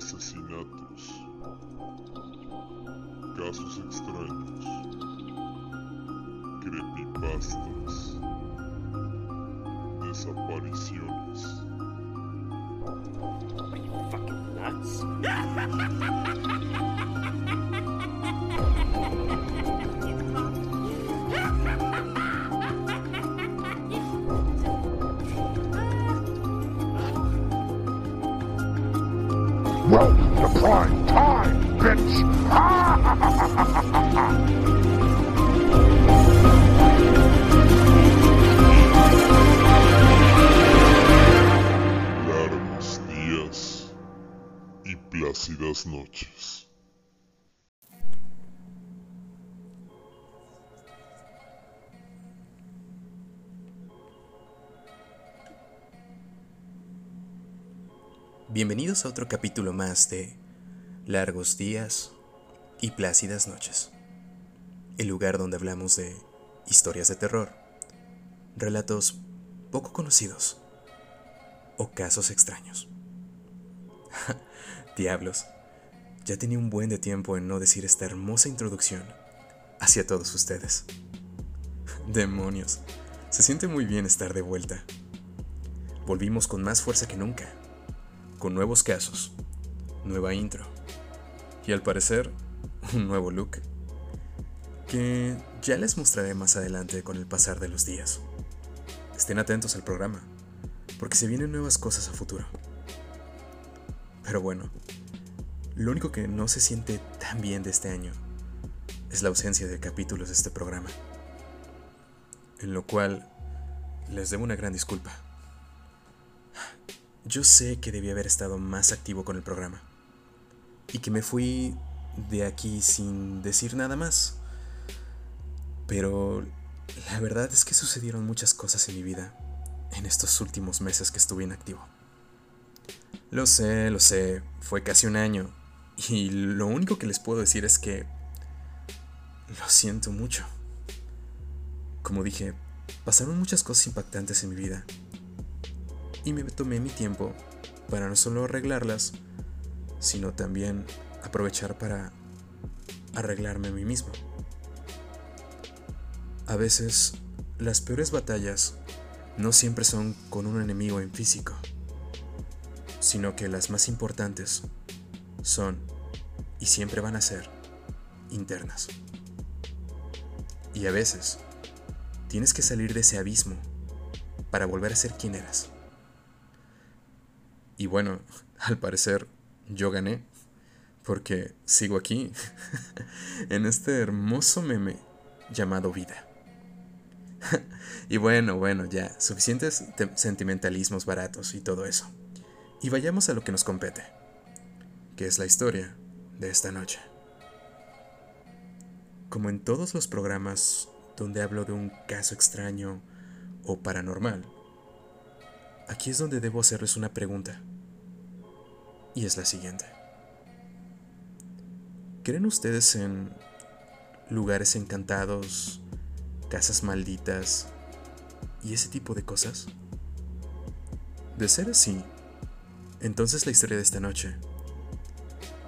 asesinatos, casos extraños, creepypastas, desapariciones. You fucking nuts? Prime time, bitch! Y plácidas noches. Bienvenidos a otro capítulo más de Largos días y plácidas noches. El lugar donde hablamos de historias de terror, relatos poco conocidos o casos extraños. Diablos, ya tenía un buen de tiempo en no decir esta hermosa introducción hacia todos ustedes. Demonios, se siente muy bien estar de vuelta. Volvimos con más fuerza que nunca con nuevos casos, nueva intro y al parecer un nuevo look que ya les mostraré más adelante con el pasar de los días. Estén atentos al programa, porque se vienen nuevas cosas a futuro. Pero bueno, lo único que no se siente tan bien de este año es la ausencia de capítulos de este programa, en lo cual les debo una gran disculpa. Yo sé que debí haber estado más activo con el programa. Y que me fui de aquí sin decir nada más. Pero la verdad es que sucedieron muchas cosas en mi vida en estos últimos meses que estuve inactivo. Lo sé, lo sé, fue casi un año. Y lo único que les puedo decir es que... Lo siento mucho. Como dije, pasaron muchas cosas impactantes en mi vida y me tomé mi tiempo para no solo arreglarlas, sino también aprovechar para arreglarme a mí mismo. A veces, las peores batallas no siempre son con un enemigo en físico, sino que las más importantes son, y siempre van a ser, internas. Y a veces, tienes que salir de ese abismo para volver a ser quien eras. Y bueno, al parecer yo gané, porque sigo aquí, en este hermoso meme llamado vida. y bueno, bueno, ya, suficientes sentimentalismos baratos y todo eso. Y vayamos a lo que nos compete, que es la historia de esta noche. Como en todos los programas donde hablo de un caso extraño o paranormal, aquí es donde debo hacerles una pregunta. Y es la siguiente. ¿Creen ustedes en lugares encantados, casas malditas y ese tipo de cosas? De ser así, entonces la historia de esta noche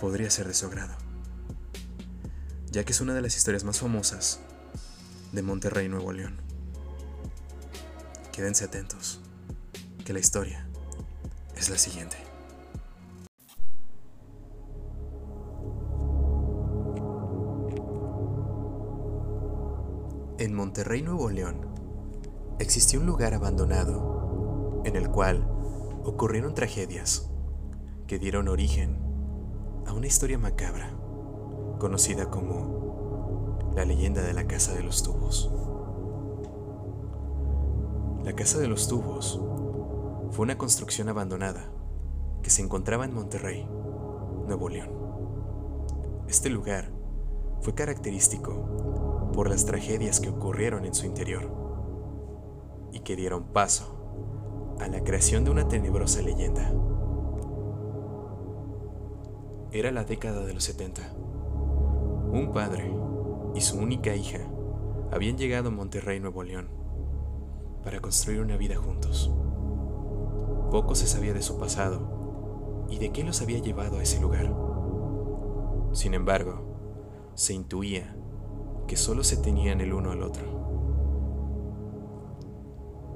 podría ser de su agrado, ya que es una de las historias más famosas de Monterrey, Nuevo León. Quédense atentos, que la historia es la siguiente. En Monterrey, Nuevo León, existió un lugar abandonado en el cual ocurrieron tragedias que dieron origen a una historia macabra conocida como la leyenda de la Casa de los Tubos. La Casa de los Tubos fue una construcción abandonada que se encontraba en Monterrey, Nuevo León. Este lugar fue característico por las tragedias que ocurrieron en su interior y que dieron paso a la creación de una tenebrosa leyenda. Era la década de los 70. Un padre y su única hija habían llegado a Monterrey, Nuevo León, para construir una vida juntos. Poco se sabía de su pasado y de qué los había llevado a ese lugar. Sin embargo, se intuía que solo se tenían el uno al otro.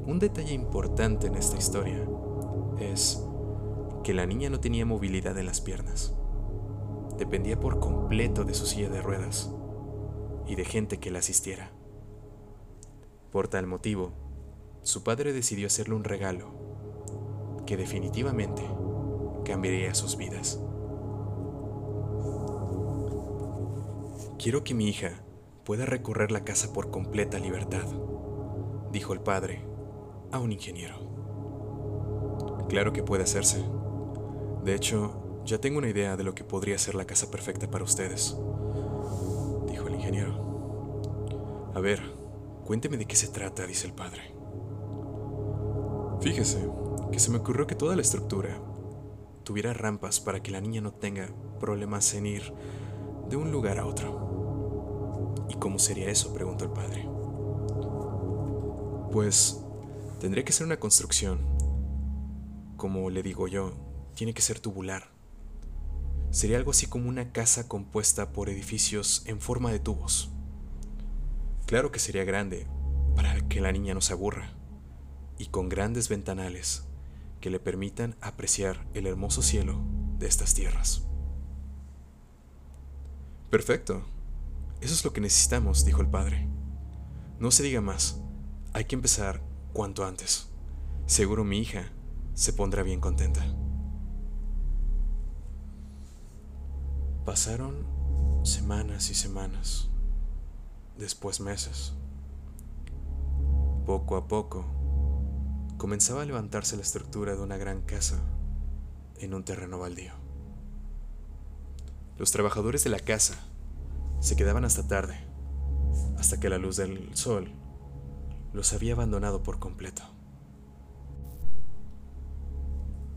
Un detalle importante en esta historia es que la niña no tenía movilidad en las piernas. Dependía por completo de su silla de ruedas y de gente que la asistiera. Por tal motivo, su padre decidió hacerle un regalo que definitivamente cambiaría sus vidas. Quiero que mi hija pueda recorrer la casa por completa libertad, dijo el padre a un ingeniero. Claro que puede hacerse. De hecho, ya tengo una idea de lo que podría ser la casa perfecta para ustedes, dijo el ingeniero. A ver, cuénteme de qué se trata, dice el padre. Fíjese que se me ocurrió que toda la estructura tuviera rampas para que la niña no tenga problemas en ir de un lugar a otro. ¿Y cómo sería eso? preguntó el padre. Pues tendría que ser una construcción. Como le digo yo, tiene que ser tubular. Sería algo así como una casa compuesta por edificios en forma de tubos. Claro que sería grande, para que la niña no se aburra, y con grandes ventanales que le permitan apreciar el hermoso cielo de estas tierras. Perfecto. Eso es lo que necesitamos, dijo el padre. No se diga más. Hay que empezar cuanto antes. Seguro mi hija se pondrá bien contenta. Pasaron semanas y semanas, después meses. Poco a poco, comenzaba a levantarse la estructura de una gran casa en un terreno baldío. Los trabajadores de la casa se quedaban hasta tarde, hasta que la luz del sol los había abandonado por completo.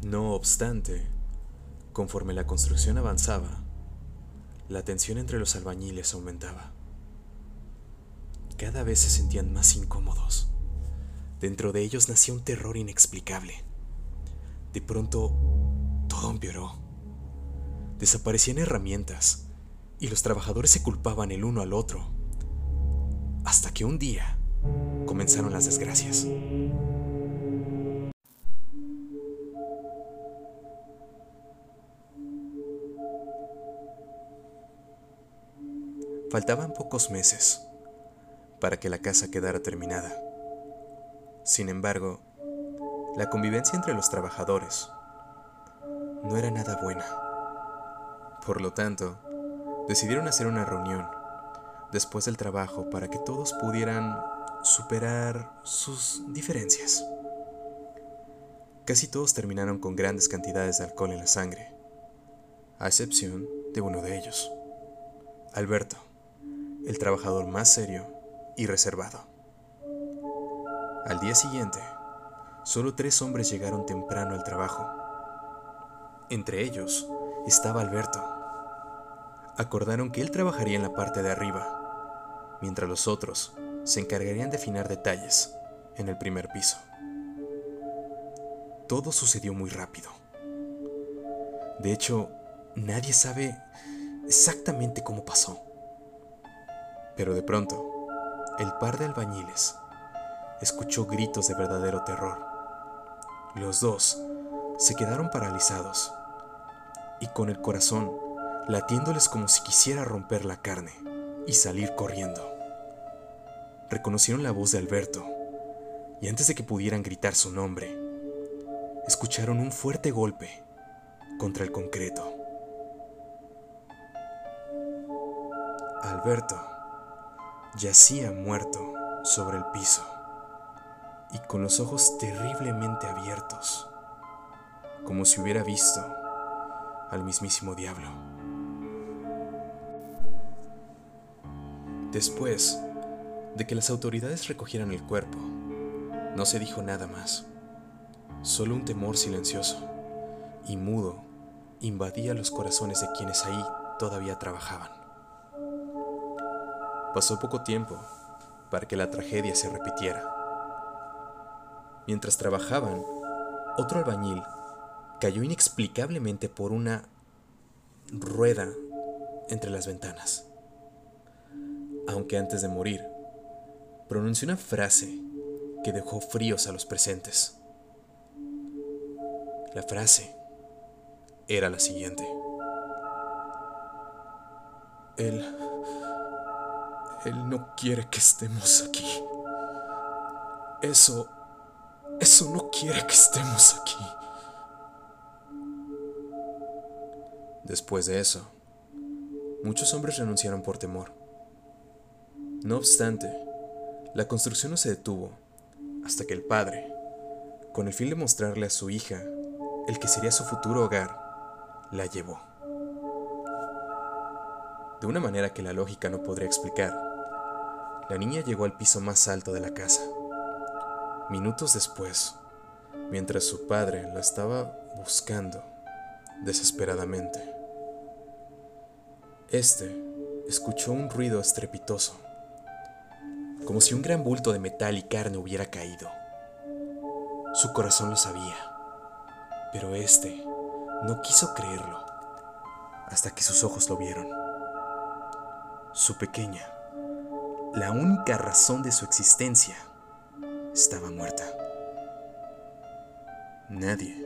No obstante, conforme la construcción avanzaba, la tensión entre los albañiles aumentaba. Cada vez se sentían más incómodos. Dentro de ellos nacía un terror inexplicable. De pronto, todo empeoró. Desaparecían herramientas y los trabajadores se culpaban el uno al otro. Hasta que un día comenzaron las desgracias. Faltaban pocos meses para que la casa quedara terminada. Sin embargo, la convivencia entre los trabajadores no era nada buena. Por lo tanto, decidieron hacer una reunión después del trabajo para que todos pudieran superar sus diferencias. Casi todos terminaron con grandes cantidades de alcohol en la sangre, a excepción de uno de ellos, Alberto, el trabajador más serio y reservado. Al día siguiente, solo tres hombres llegaron temprano al trabajo. Entre ellos estaba Alberto. Acordaron que él trabajaría en la parte de arriba, mientras los otros se encargarían de afinar detalles en el primer piso. Todo sucedió muy rápido. De hecho, nadie sabe exactamente cómo pasó. Pero de pronto, el par de albañiles escuchó gritos de verdadero terror. Los dos se quedaron paralizados y con el corazón latiéndoles como si quisiera romper la carne y salir corriendo. Reconocieron la voz de Alberto y antes de que pudieran gritar su nombre, escucharon un fuerte golpe contra el concreto. Alberto yacía muerto sobre el piso y con los ojos terriblemente abiertos, como si hubiera visto al mismísimo diablo. Después de que las autoridades recogieran el cuerpo, no se dijo nada más. Solo un temor silencioso y mudo invadía los corazones de quienes ahí todavía trabajaban. Pasó poco tiempo para que la tragedia se repitiera. Mientras trabajaban, otro albañil cayó inexplicablemente por una rueda entre las ventanas. Aunque antes de morir, pronunció una frase que dejó fríos a los presentes. La frase era la siguiente. Él... Él no quiere que estemos aquí. Eso... Eso no quiere que estemos aquí. Después de eso, muchos hombres renunciaron por temor. No obstante, la construcción no se detuvo hasta que el padre, con el fin de mostrarle a su hija el que sería su futuro hogar, la llevó. De una manera que la lógica no podría explicar, la niña llegó al piso más alto de la casa. Minutos después, mientras su padre la estaba buscando desesperadamente, este escuchó un ruido estrepitoso, como si un gran bulto de metal y carne hubiera caído. Su corazón lo sabía, pero este no quiso creerlo hasta que sus ojos lo vieron. Su pequeña, la única razón de su existencia, estaba muerta. Nadie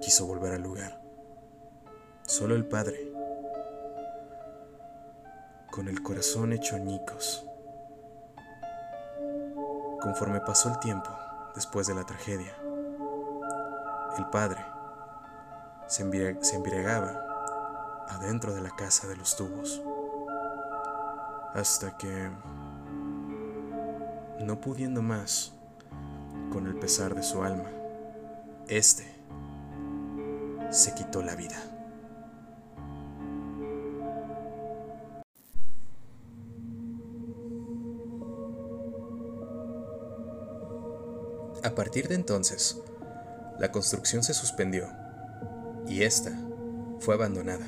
quiso volver al lugar. Solo el padre, con el corazón hecho añicos. Conforme pasó el tiempo después de la tragedia, el padre se, embriagaba adentro de la casa de los tubos, hasta que, no pudiendo más con el pesar de su alma, este se quitó la vida. A partir de entonces, la construcción se suspendió y esta fue abandonada.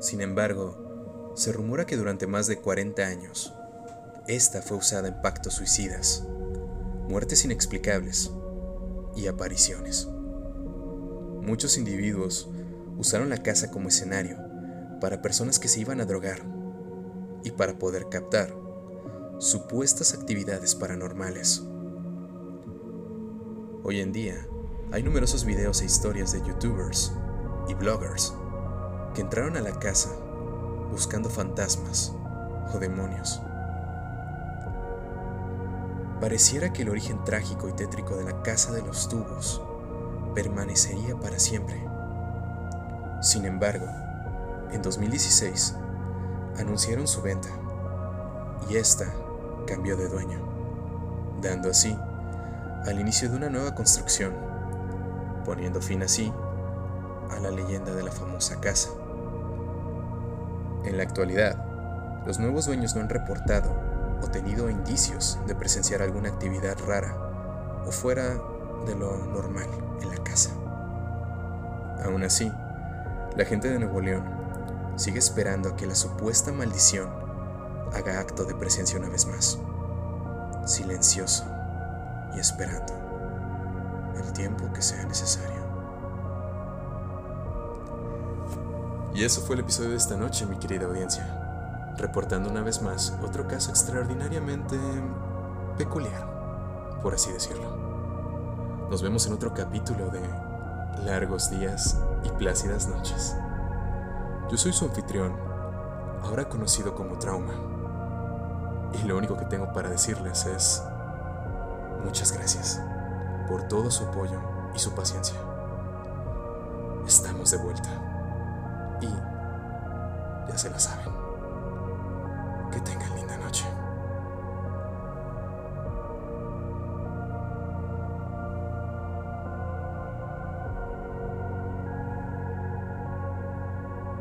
Sin embargo, se rumora que durante más de 40 años, esta fue usada en pactos suicidas, muertes inexplicables y apariciones. Muchos individuos usaron la casa como escenario para personas que se iban a drogar y para poder captar supuestas actividades paranormales. Hoy en día, hay numerosos videos e historias de youtubers y bloggers que entraron a la casa buscando fantasmas o demonios. Pareciera que el origen trágico y tétrico de la casa de los tubos permanecería para siempre. Sin embargo, en 2016 anunciaron su venta y esta cambió de dueño, dando así al inicio de una nueva construcción, poniendo fin así a la leyenda de la famosa casa. En la actualidad, los nuevos dueños no han reportado o tenido indicios de presenciar alguna actividad rara o fuera de lo normal en la casa. Aún así, la gente de Nuevo León sigue esperando a que la supuesta maldición haga acto de presencia una vez más, silencioso y esperando el tiempo que sea necesario. Y eso fue el episodio de esta noche, mi querida audiencia, reportando una vez más otro caso extraordinariamente peculiar, por así decirlo. Nos vemos en otro capítulo de Largos días y plácidas noches. Yo soy su anfitrión, ahora conocido como Trauma. Y lo único que tengo para decirles es muchas gracias por todo su apoyo y su paciencia. Estamos de vuelta. Y ya se la saben. Que tengan